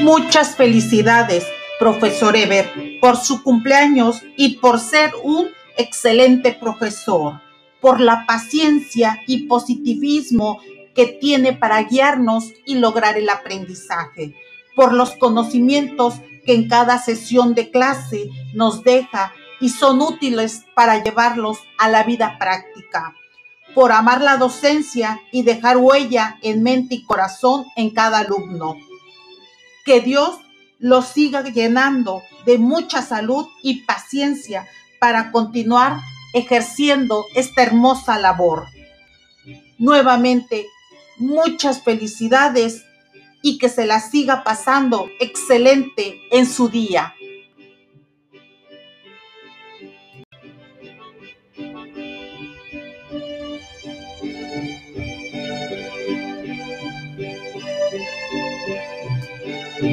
Muchas felicidades, profesor Eber, por su cumpleaños y por ser un excelente profesor, por la paciencia y positivismo que tiene para guiarnos y lograr el aprendizaje, por los conocimientos que en cada sesión de clase nos deja y son útiles para llevarlos a la vida práctica, por amar la docencia y dejar huella en mente y corazón en cada alumno. Que Dios los siga llenando de mucha salud y paciencia para continuar ejerciendo esta hermosa labor. Nuevamente, muchas felicidades y que se la siga pasando excelente en su día.